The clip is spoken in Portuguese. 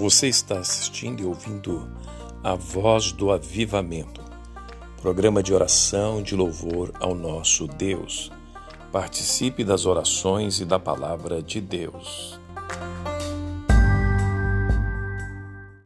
Você está assistindo e ouvindo a Voz do Avivamento, programa de oração de louvor ao nosso Deus. Participe das orações e da palavra de Deus.